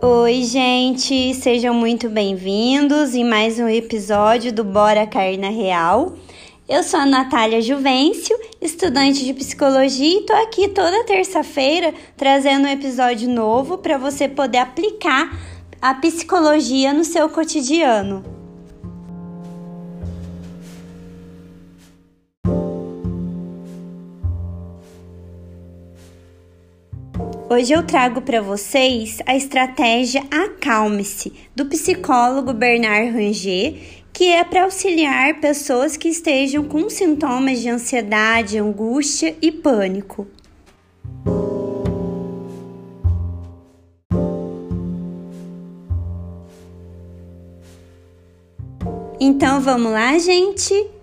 Oi, gente, sejam muito bem-vindos em mais um episódio do Bora Cair na Real. Eu sou a Natália Juvencio, estudante de psicologia, e tô aqui toda terça-feira trazendo um episódio novo para você poder aplicar a psicologia no seu cotidiano. Hoje eu trago para vocês a estratégia Acalme-se do psicólogo Bernard Ranger, que é para auxiliar pessoas que estejam com sintomas de ansiedade, angústia e pânico. Então vamos lá, gente?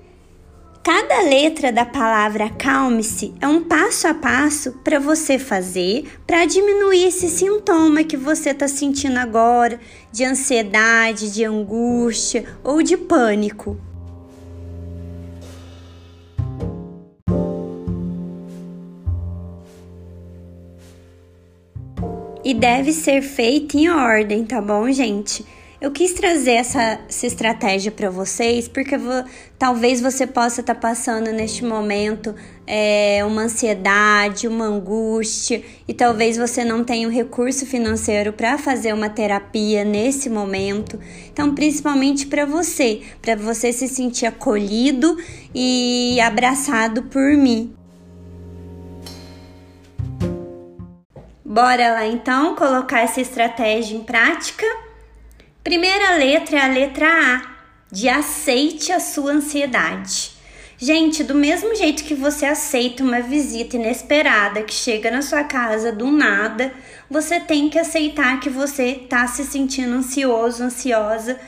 Cada letra da palavra calme-se é um passo a passo para você fazer para diminuir esse sintoma que você está sentindo agora de ansiedade, de angústia ou de pânico. E deve ser feito em ordem, tá bom, gente? Eu quis trazer essa, essa estratégia para vocês porque vou, talvez você possa estar tá passando neste momento é, uma ansiedade, uma angústia e talvez você não tenha o um recurso financeiro para fazer uma terapia nesse momento. Então, principalmente para você, para você se sentir acolhido e abraçado por mim. Bora lá então colocar essa estratégia em prática? Primeira letra é a letra A, de aceite a sua ansiedade. Gente, do mesmo jeito que você aceita uma visita inesperada que chega na sua casa do nada, você tem que aceitar que você está se sentindo ansioso, ansiosa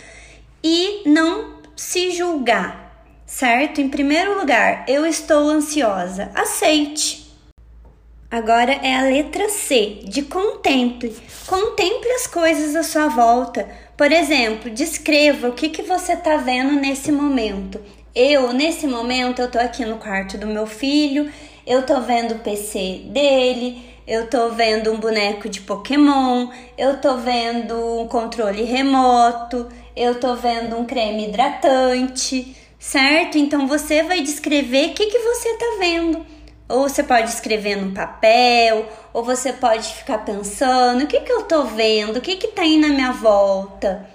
e não se julgar, certo? Em primeiro lugar, eu estou ansiosa. Aceite. Agora é a letra C, de contemple. Contemple as coisas à sua volta por exemplo, descreva o que, que você está vendo nesse momento. Eu, nesse momento, eu tô aqui no quarto do meu filho, eu tô vendo o PC dele, eu tô vendo um boneco de Pokémon, eu tô vendo um controle remoto, eu tô vendo um creme hidratante, certo? Então você vai descrever o que, que você tá vendo. Ou você pode escrever no papel, ou você pode ficar pensando: o que, que eu tô vendo? O que, que tá na minha volta?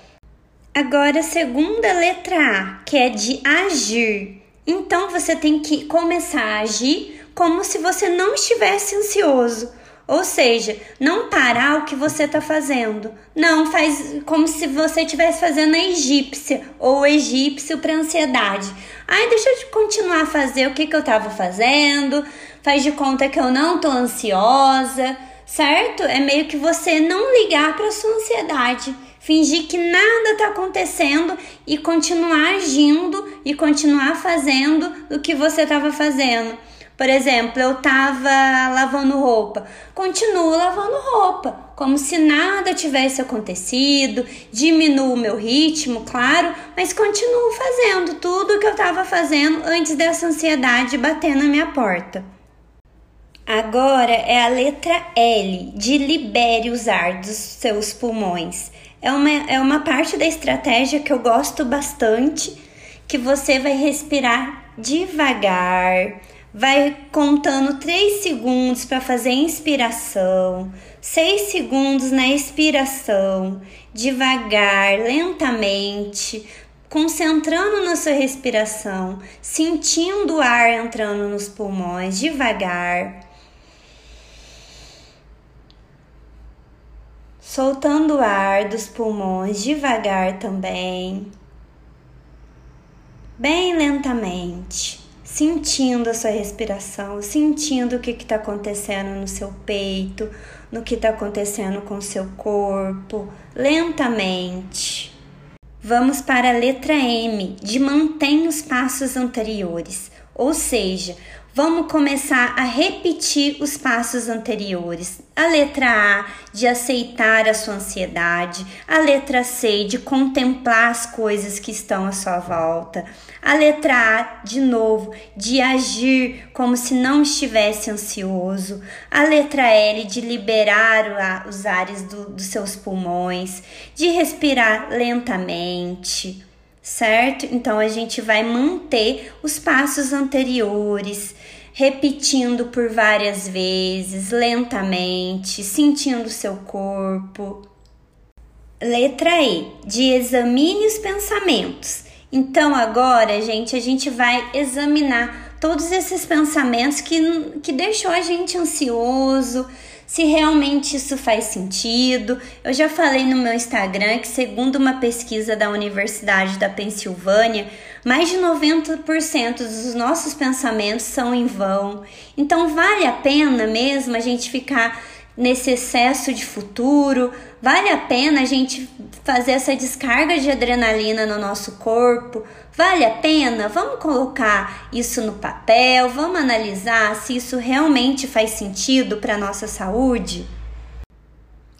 Agora, a segunda letra A, que é de agir. Então você tem que começar a agir como se você não estivesse ansioso. Ou seja, não parar o que você está fazendo. Não, faz como se você estivesse fazendo a egípcia ou egípcio para ansiedade. Ai, deixa eu continuar a fazer o que, que eu estava fazendo. Faz de conta que eu não tô ansiosa, certo? É meio que você não ligar para sua ansiedade, fingir que nada tá acontecendo e continuar agindo e continuar fazendo o que você estava fazendo. Por exemplo, eu tava lavando roupa. Continuo lavando roupa, como se nada tivesse acontecido. Diminuo o meu ritmo, claro, mas continuo fazendo tudo o que eu estava fazendo antes dessa ansiedade bater na minha porta. Agora é a letra L de libere os ar dos seus pulmões. É uma, é uma parte da estratégia que eu gosto bastante, que você vai respirar devagar, vai contando 3 segundos para fazer a inspiração, 6 segundos na expiração, devagar, lentamente, concentrando na sua respiração, sentindo o ar entrando nos pulmões devagar. Soltando o ar dos pulmões devagar também, bem lentamente sentindo a sua respiração, sentindo o que está acontecendo no seu peito, no que está acontecendo com o seu corpo, lentamente. Vamos para a letra M, de mantém os passos anteriores, ou seja, Vamos começar a repetir os passos anteriores. A letra A, de aceitar a sua ansiedade. A letra C, de contemplar as coisas que estão à sua volta. A letra A, de novo, de agir como se não estivesse ansioso. A letra L, de liberar os ares do, dos seus pulmões. De respirar lentamente certo? Então a gente vai manter os passos anteriores, repetindo por várias vezes, lentamente, sentindo seu corpo. Letra E, de examine os pensamentos. Então agora, gente, a gente vai examinar todos esses pensamentos que, que deixou a gente ansioso, se realmente isso faz sentido. Eu já falei no meu Instagram que, segundo uma pesquisa da Universidade da Pensilvânia, mais de 90% dos nossos pensamentos são em vão. Então, vale a pena mesmo a gente ficar nesse excesso de futuro? Vale a pena a gente fazer essa descarga de adrenalina no nosso corpo? Vale a pena? Vamos colocar isso no papel, vamos analisar se isso realmente faz sentido para nossa saúde?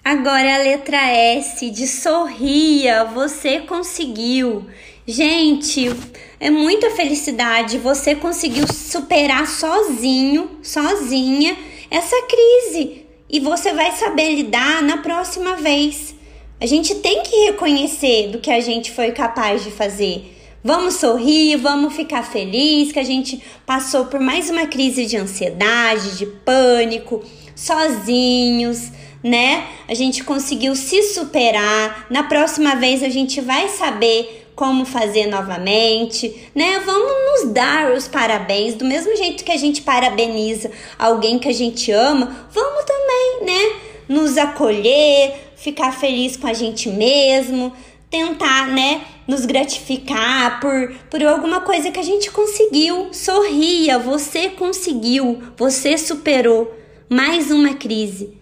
Agora a letra S de sorria, você conseguiu. Gente, é muita felicidade, você conseguiu superar sozinho, sozinha essa crise e você vai saber lidar na próxima vez. A gente tem que reconhecer do que a gente foi capaz de fazer. Vamos sorrir, vamos ficar feliz que a gente passou por mais uma crise de ansiedade, de pânico, sozinhos, né? A gente conseguiu se superar. Na próxima vez a gente vai saber como fazer novamente, né? Vamos nos dar os parabéns do mesmo jeito que a gente parabeniza alguém que a gente ama, vamos também, né? Nos acolher, ficar feliz com a gente mesmo, tentar, né, nos gratificar por, por alguma coisa que a gente conseguiu. Sorria, você conseguiu, você superou mais uma crise.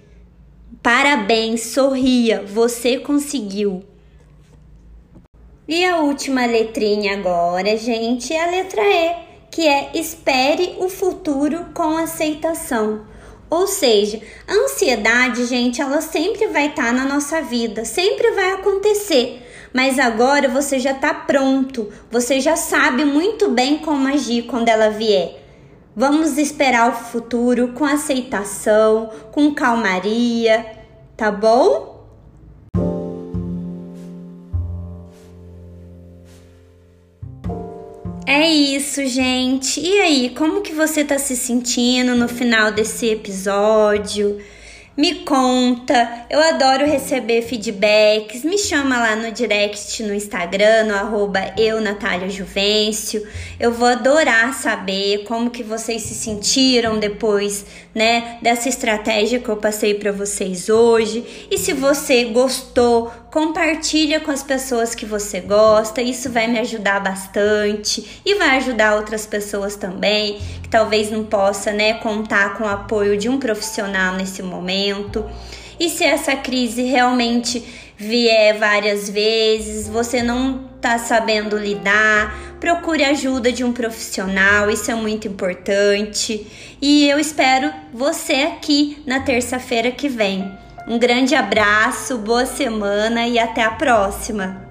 Parabéns, sorria, você conseguiu. E a última letrinha agora, gente, é a letra E, que é espere o futuro com aceitação. Ou seja, a ansiedade, gente, ela sempre vai estar tá na nossa vida, sempre vai acontecer mas agora você já está pronto, você já sabe muito bem como agir quando ela vier. Vamos esperar o futuro com aceitação, com calmaria, tá bom? É isso, gente. E aí, como que você tá se sentindo no final desse episódio? Me conta. Eu adoro receber feedbacks. Me chama lá no direct no Instagram, no arroba eu, Natália Juvencio. Eu vou adorar saber como que vocês se sentiram depois, né, dessa estratégia que eu passei para vocês hoje. E se você gostou, compartilha com as pessoas que você gosta. Isso vai me ajudar bastante e vai ajudar outras pessoas também que talvez não possa, né, contar com o apoio de um profissional nesse momento. E se essa crise realmente vier várias vezes, você não tá sabendo lidar, procure ajuda de um profissional, isso é muito importante. E eu espero você aqui na terça-feira que vem. Um grande abraço, boa semana e até a próxima!